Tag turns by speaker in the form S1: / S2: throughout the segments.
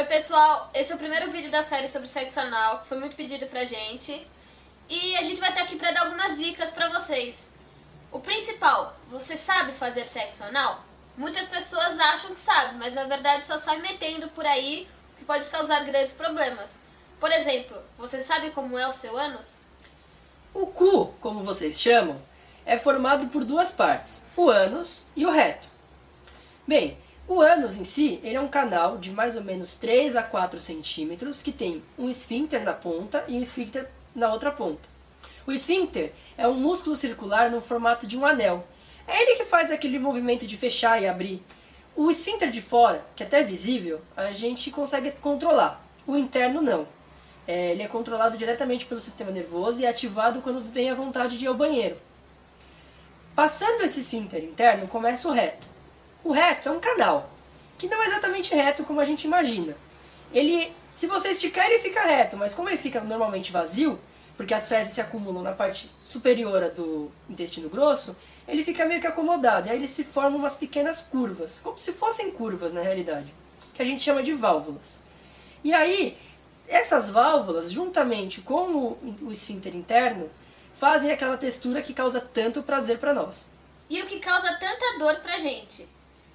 S1: Oi, pessoal. Esse é o primeiro vídeo da série sobre sexo anal, que foi muito pedido pra gente. E a gente vai estar aqui pra dar algumas dicas pra vocês. O principal, você sabe fazer sexo anal? Muitas pessoas acham que sabe, mas na verdade só sai metendo por aí, que pode causar grandes problemas. Por exemplo, você sabe como é o seu ânus?
S2: O cu, como vocês chamam, é formado por duas partes, o ânus e o reto. Bem, o ânus em si ele é um canal de mais ou menos 3 a 4 centímetros que tem um esfíncter na ponta e um esfíncter na outra ponta. O esfíncter é um músculo circular no formato de um anel. É ele que faz aquele movimento de fechar e abrir. O esfíncter de fora, que é até visível, a gente consegue controlar. O interno não. É, ele é controlado diretamente pelo sistema nervoso e é ativado quando vem a vontade de ir ao banheiro. Passando esse esfíncter interno, começa o reto. O reto é um canal, que não é exatamente reto como a gente imagina. Ele, se você esticar, ele fica reto, mas como ele fica normalmente vazio, porque as fezes se acumulam na parte superior do intestino grosso, ele fica meio que acomodado. E aí ele se formam umas pequenas curvas, como se fossem curvas na realidade, que a gente chama de válvulas. E aí, essas válvulas, juntamente com o, o esfíncter interno, fazem aquela textura que causa tanto prazer para nós.
S1: E o que causa tanta dor pra gente?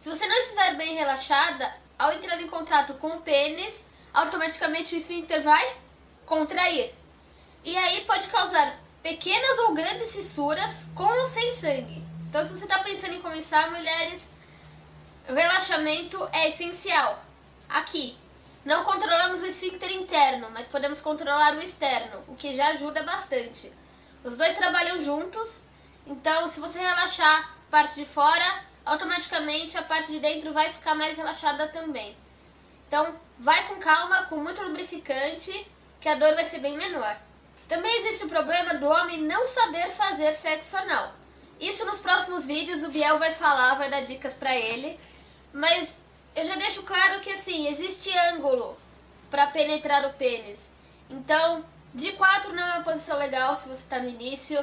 S1: Se você não estiver bem relaxada, ao entrar em contato com o pênis, automaticamente o esfíncter vai contrair. E aí pode causar pequenas ou grandes fissuras com ou sem sangue. Então, se você está pensando em começar, mulheres, o relaxamento é essencial. Aqui, não controlamos o esfíncter interno, mas podemos controlar o externo, o que já ajuda bastante. Os dois trabalham juntos, então se você relaxar parte de fora, automaticamente a parte de dentro vai ficar mais relaxada também. Então, vai com calma, com muito lubrificante, que a dor vai ser bem menor. Também existe o problema do homem não saber fazer sexo anal. Isso nos próximos vídeos o Biel vai falar, vai dar dicas para ele. Mas eu já deixo claro que assim, existe ângulo para penetrar o pênis. Então, de quatro não é uma posição legal se você está no início.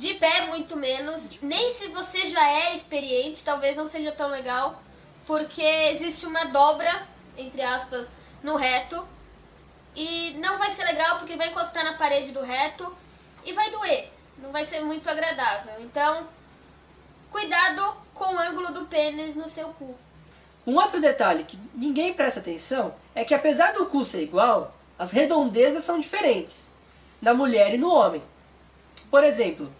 S1: De pé, muito menos. Nem se você já é experiente, talvez não seja tão legal. Porque existe uma dobra, entre aspas, no reto. E não vai ser legal porque vai encostar na parede do reto e vai doer. Não vai ser muito agradável. Então, cuidado com o ângulo do pênis no seu cu.
S2: Um outro detalhe que ninguém presta atenção é que apesar do cu ser igual, as redondezas são diferentes na mulher e no homem. Por exemplo,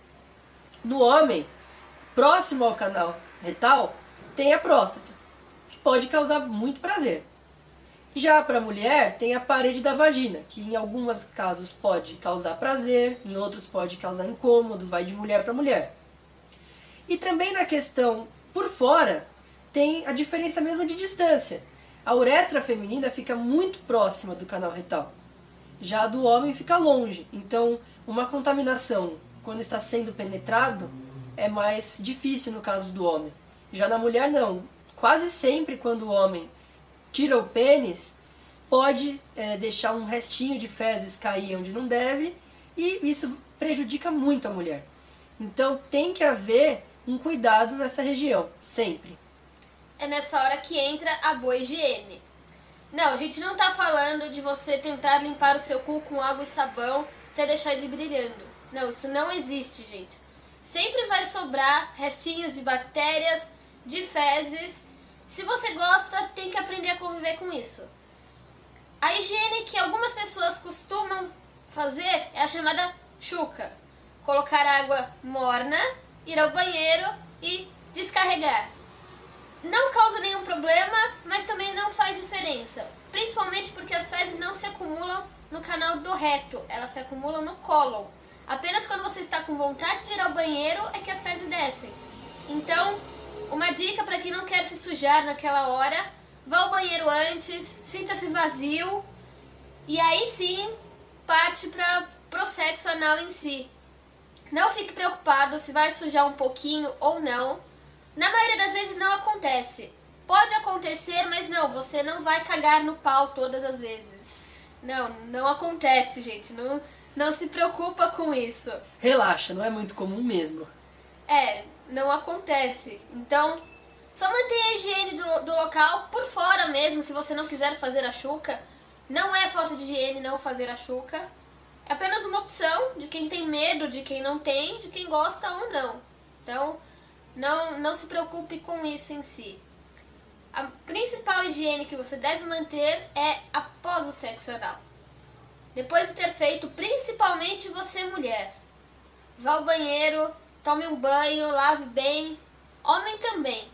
S2: no homem, próximo ao canal retal, tem a próstata, que pode causar muito prazer. Já para a mulher, tem a parede da vagina, que em alguns casos pode causar prazer, em outros pode causar incômodo, vai de mulher para mulher. E também na questão por fora, tem a diferença mesmo de distância. A uretra feminina fica muito próxima do canal retal. Já a do homem fica longe. Então, uma contaminação quando está sendo penetrado é mais difícil no caso do homem. Já na mulher não. Quase sempre quando o homem tira o pênis, pode é, deixar um restinho de fezes cair onde não deve e isso prejudica muito a mulher. Então tem que haver um cuidado nessa região, sempre.
S1: É nessa hora que entra a boa higiene. Não, a gente não está falando de você tentar limpar o seu cu com água e sabão até deixar ele brilhando. Não, isso não existe, gente. Sempre vai sobrar restinhos de bactérias, de fezes se você gosta, tem que aprender a conviver com isso. A higiene que algumas pessoas costumam fazer é a chamada chuca. Colocar água morna, ir ao banheiro e descarregar. Não causa nenhum problema, mas também não faz diferença. Principalmente porque as fezes não se acumulam no canal do reto, elas se acumulam no cólon. Apenas quando você está com vontade de ir ao banheiro é que as fezes descem. Então, uma dica para quem não quer se sujar naquela hora: vá ao banheiro antes, sinta-se vazio e aí sim parte para o sexo anal em si. Não fique preocupado se vai sujar um pouquinho ou não. Na maioria das vezes não acontece. Pode acontecer, mas não, você não vai cagar no pau todas as vezes. Não, não acontece, gente. Não, não se preocupa com isso.
S2: Relaxa, não é muito comum mesmo.
S1: É, não acontece. Então, Só mantenha a higiene do, do local por fora mesmo, se você não quiser fazer a chuca. Não é falta de higiene não fazer a chuca. É apenas uma opção de quem tem medo, de quem não tem, de quem gosta ou não. Então, não, não se preocupe com isso em si. A principal higiene que você deve manter é após o sexo anal. Depois de ter feito, principalmente você mulher. Vá ao banheiro, tome um banho, lave bem. Homem também.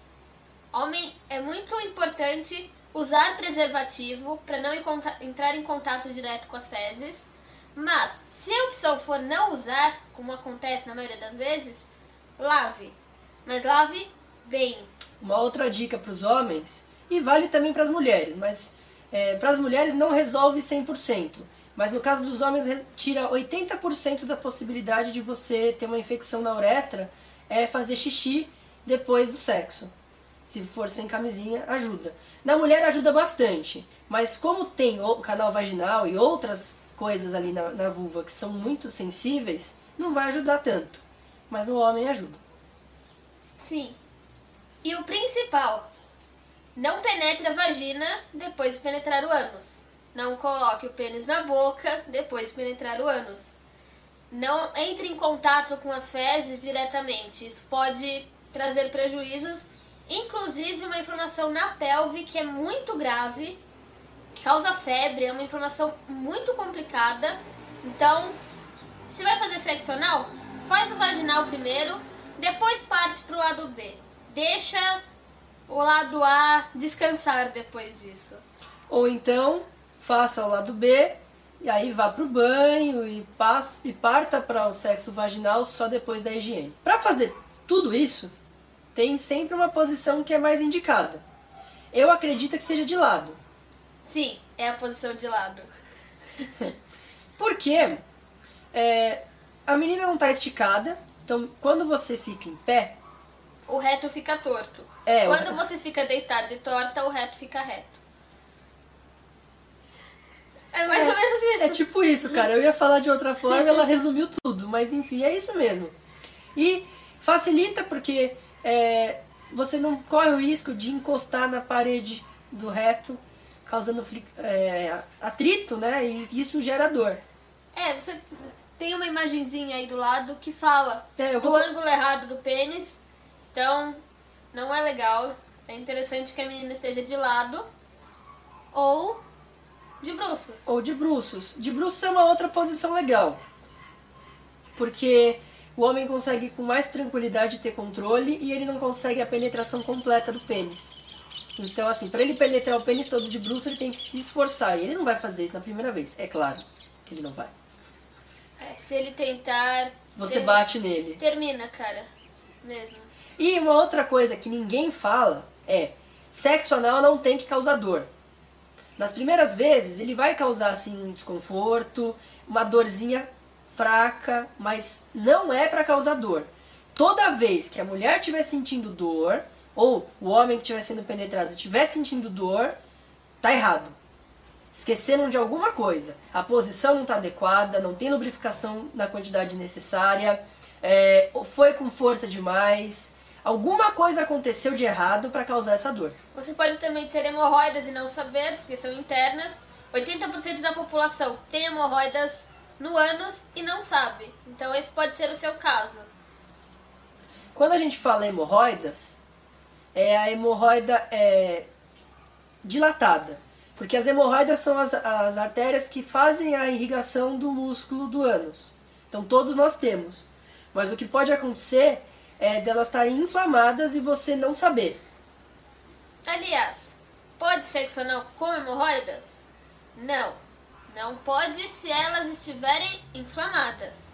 S1: Homem é muito importante usar preservativo para não entrar em contato direto com as fezes. Mas se a opção for não usar, como acontece na maioria das vezes, lave. Mas lave bem.
S2: Uma outra dica para os homens, e vale também para as mulheres, mas é, para as mulheres não resolve 100%. Mas no caso dos homens, tira 80% da possibilidade de você ter uma infecção na uretra é fazer xixi depois do sexo. Se for sem camisinha, ajuda. Na mulher ajuda bastante, mas como tem o canal vaginal e outras coisas ali na, na vulva que são muito sensíveis, não vai ajudar tanto. Mas no homem ajuda.
S1: Sim. E o principal, não penetre a vagina depois de penetrar o ânus. Não coloque o pênis na boca depois de penetrar o ânus. Não entre em contato com as fezes diretamente. Isso pode trazer prejuízos, inclusive uma inflamação na pelve que é muito grave, causa febre, é uma inflamação muito complicada. Então, se vai fazer sexo anal, faz o vaginal primeiro, depois parte para o lado B. Deixa o lado A descansar depois disso.
S2: Ou então faça o lado B e aí vá para o banho e, passe, e parta para o sexo vaginal só depois da higiene. Para fazer tudo isso, tem sempre uma posição que é mais indicada. Eu acredito que seja de lado.
S1: Sim, é a posição de lado.
S2: Porque é, a menina não está esticada, então quando você fica em pé.
S1: O reto fica torto.
S2: É,
S1: quando o... você fica deitado e torta, o reto fica reto. É mais
S2: é,
S1: ou menos isso.
S2: É tipo isso, cara. Eu ia falar de outra forma, ela resumiu tudo. Mas enfim, é isso mesmo. E facilita porque é, você não corre o risco de encostar na parede do reto, causando é, atrito, né? E isso gera dor.
S1: É, você tem uma imagenzinha aí do lado que fala
S2: é,
S1: vou... do ângulo errado do pênis. Então, não é legal. É interessante que a menina esteja de lado ou de bruços.
S2: Ou de bruços. De bruços é uma outra posição legal. Porque o homem consegue com mais tranquilidade ter controle e ele não consegue a penetração completa do pênis. Então, assim, para ele penetrar o pênis todo de bruço, ele tem que se esforçar. E ele não vai fazer isso na primeira vez. É claro que ele não vai.
S1: É, se ele tentar.
S2: Você ter... bate nele.
S1: Termina, cara. Mesmo.
S2: E uma outra coisa que ninguém fala é: sexo anal não tem que causar dor. Nas primeiras vezes, ele vai causar assim um desconforto, uma dorzinha fraca, mas não é para causar dor. Toda vez que a mulher estiver sentindo dor, ou o homem que estiver sendo penetrado estiver sentindo dor, tá errado. Esqueceram de alguma coisa. A posição não está adequada, não tem lubrificação na quantidade necessária, é, foi com força demais, Alguma coisa aconteceu de errado para causar essa dor.
S1: Você pode também ter hemorroidas e não saber, porque são internas. 80% da população tem hemorroidas no ânus e não sabe. Então esse pode ser o seu caso.
S2: Quando a gente fala hemorroidas, é a hemorroida é, dilatada. Porque as hemorroidas são as, as artérias que fazem a irrigação do músculo do ânus. Então todos nós temos. Mas o que pode acontecer é, delas estarem inflamadas e você não saber.
S1: Aliás, pode sexo anal com hemorroidas? Não. Não pode se elas estiverem inflamadas.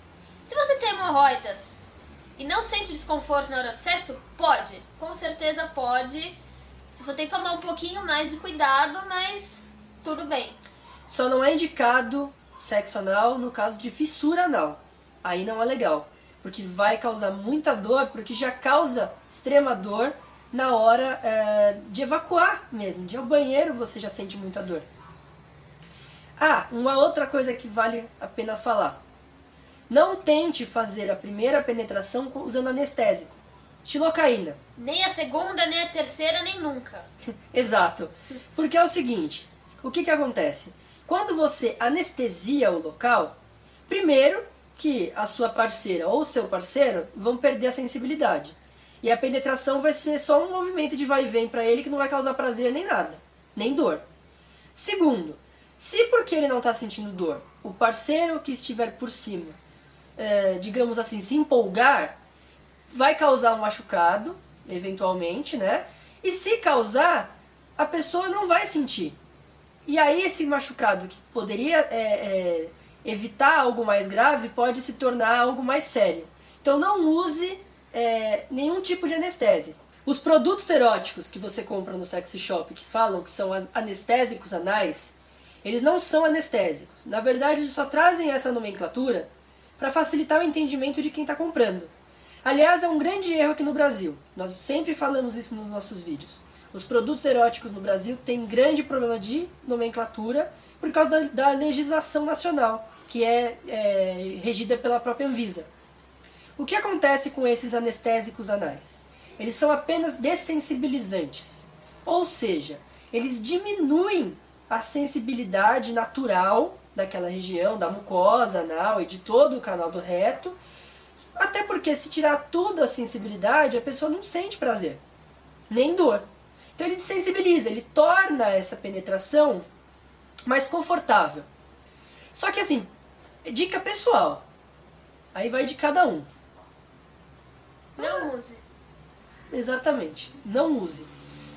S1: Se você tem hemorroidas e não sente desconforto na hora do sexo, pode. Com certeza pode. Você só tem que tomar um pouquinho mais de cuidado, mas tudo bem.
S2: Só não é indicado sexo anal no caso de fissura anal. Aí não é legal porque vai causar muita dor, porque já causa extrema dor na hora é, de evacuar mesmo. De ir ao banheiro você já sente muita dor. Ah, uma outra coisa que vale a pena falar. Não tente fazer a primeira penetração usando anestésico. xilocaína.
S1: Nem a segunda, nem a terceira, nem nunca.
S2: Exato. Porque é o seguinte, o que que acontece? Quando você anestesia o local, primeiro que a sua parceira ou seu parceiro vão perder a sensibilidade. E a penetração vai ser só um movimento de vai e vem para ele que não vai causar prazer nem nada, nem dor. Segundo, se porque ele não está sentindo dor, o parceiro que estiver por cima, é, digamos assim, se empolgar, vai causar um machucado, eventualmente, né? E se causar, a pessoa não vai sentir. E aí esse machucado que poderia é, é, evitar algo mais grave pode se tornar algo mais sério. Então não use é, nenhum tipo de anestésico. Os produtos eróticos que você compra no sexy shop que falam que são anestésicos anais, eles não são anestésicos. Na verdade, eles só trazem essa nomenclatura para facilitar o entendimento de quem está comprando. Aliás, é um grande erro aqui no Brasil. Nós sempre falamos isso nos nossos vídeos. Os produtos eróticos no Brasil têm grande problema de nomenclatura por causa da, da legislação nacional, que é, é regida pela própria Anvisa. O que acontece com esses anestésicos anais? Eles são apenas dessensibilizantes. Ou seja, eles diminuem a sensibilidade natural daquela região, da mucosa anal e de todo o canal do reto. Até porque se tirar toda a sensibilidade, a pessoa não sente prazer, nem dor. Então ele desensibiliza, ele torna essa penetração mais confortável. Só que assim, dica pessoal. Aí vai de cada um.
S1: Não use.
S2: Exatamente. Não use.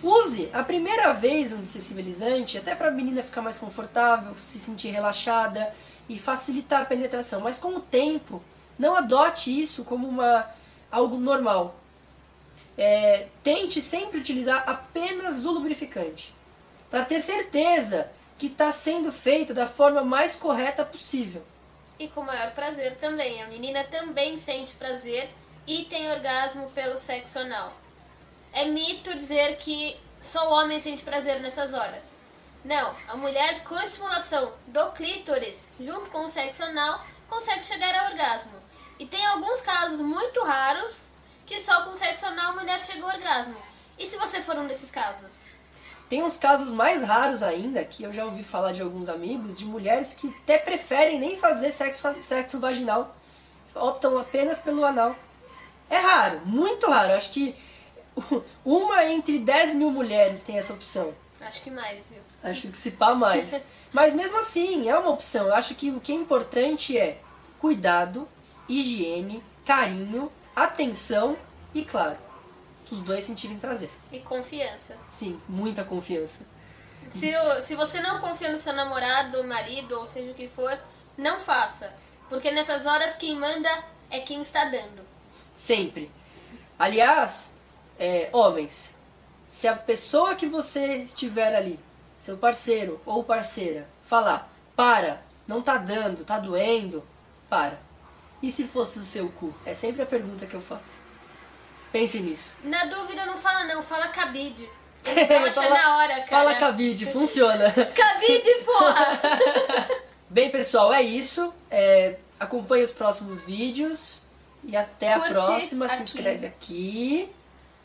S2: Use a primeira vez um desensibilizante, até para a menina ficar mais confortável, se sentir relaxada e facilitar a penetração. Mas com o tempo, não adote isso como uma algo normal. É, tente sempre utilizar apenas o lubrificante para ter certeza que está sendo feito da forma mais correta possível.
S1: E com maior prazer também. A menina também sente prazer e tem orgasmo pelo sexo anal. É mito dizer que só o homem sente prazer nessas horas. Não, a mulher com estimulação do clítoris junto com o sexo anal consegue chegar ao orgasmo. E tem alguns casos muito raros que só com sexo anal a mulher chega ao orgasmo. E se você for um desses casos?
S2: Tem uns casos mais raros ainda, que eu já ouvi falar de alguns amigos, de mulheres que até preferem nem fazer sexo, sexo vaginal, optam apenas pelo anal. É raro, muito raro. Acho que uma entre 10 mil mulheres tem essa opção.
S1: Acho que mais, viu?
S2: Acho que se pá mais. Mas mesmo assim, é uma opção. Eu acho que o que é importante é cuidado, higiene, carinho, atenção e, claro, os dois sentirem prazer.
S1: E confiança.
S2: Sim, muita confiança.
S1: Se, se você não confia no seu namorado, marido, ou seja o que for, não faça. Porque nessas horas quem manda é quem está dando.
S2: Sempre. Aliás, é, homens, se a pessoa que você estiver ali, seu parceiro ou parceira, falar, para, não tá dando, tá doendo, para. E se fosse o seu cu? É sempre a pergunta que eu faço. Pense nisso.
S1: Na dúvida não fala não, fala cabide. Fala, na hora, cara.
S2: Fala cabide, funciona.
S1: cabide, porra!
S2: Bem, pessoal, é isso. É, acompanhe os próximos vídeos. E até
S1: Curte
S2: a próxima. Se
S1: aqui.
S2: inscreve aqui.